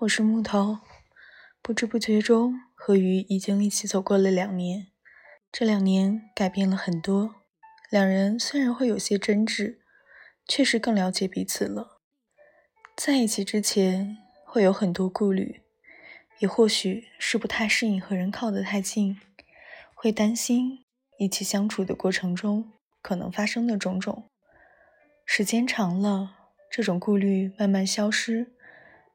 我是木头。不知不觉中，和鱼已经一起走过了两年。这两年改变了很多，两人虽然会有些争执，确实更了解彼此了。在一起之前会有很多顾虑，也或许是不太适应和人靠得太近，会担心一起相处的过程中可能发生的种种。时间长了，这种顾虑慢慢消失。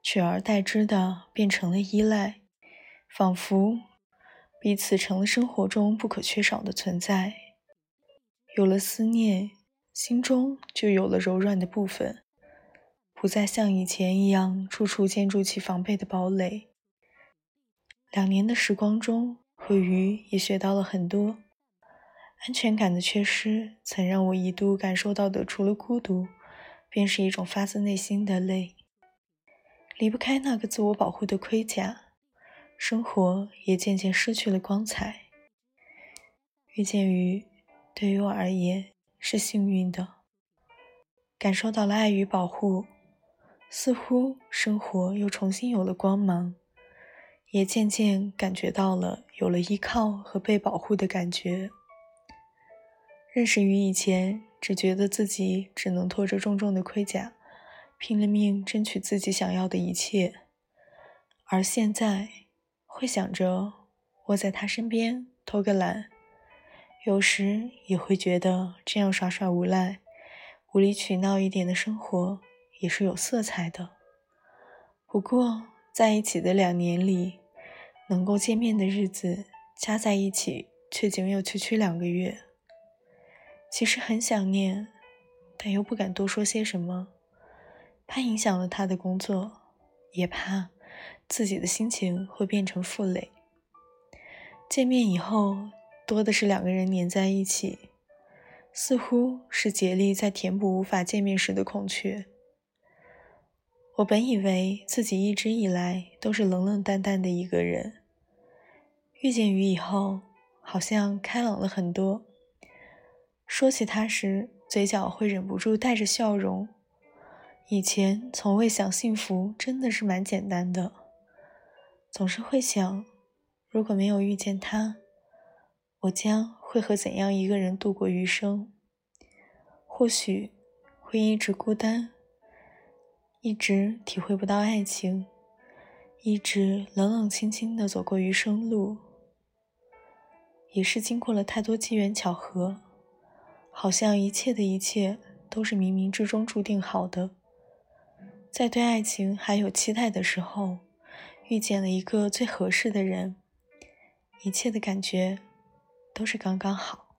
取而代之的变成了依赖，仿佛彼此成了生活中不可缺少的存在。有了思念，心中就有了柔软的部分，不再像以前一样处处建筑起防备的堡垒。两年的时光中，和鱼也学到了很多。安全感的缺失，曾让我一度感受到的，除了孤独，便是一种发自内心的累。离不开那个自我保护的盔甲，生活也渐渐失去了光彩。遇见鱼，对于我而言是幸运的，感受到了爱与保护，似乎生活又重新有了光芒，也渐渐感觉到了有了依靠和被保护的感觉。认识鱼以前，只觉得自己只能拖着重重的盔甲。拼了命争取自己想要的一切，而现在会想着窝在他身边偷个懒，有时也会觉得这样耍耍无赖、无理取闹一点的生活也是有色彩的。不过在一起的两年里，能够见面的日子加在一起却仅有区区两个月。其实很想念，但又不敢多说些什么。怕影响了他的工作，也怕自己的心情会变成负累。见面以后，多的是两个人黏在一起，似乎是竭力在填补无法见面时的空缺。我本以为自己一直以来都是冷冷淡淡的一个人，遇见雨以后，好像开朗了很多。说起他时，嘴角会忍不住带着笑容。以前从未想幸福真的是蛮简单的，总是会想，如果没有遇见他，我将会和怎样一个人度过余生？或许会一直孤单，一直体会不到爱情，一直冷冷清清的走过余生路。也是经过了太多机缘巧合，好像一切的一切都是冥冥之中注定好的。在对爱情还有期待的时候，遇见了一个最合适的人，一切的感觉都是刚刚好。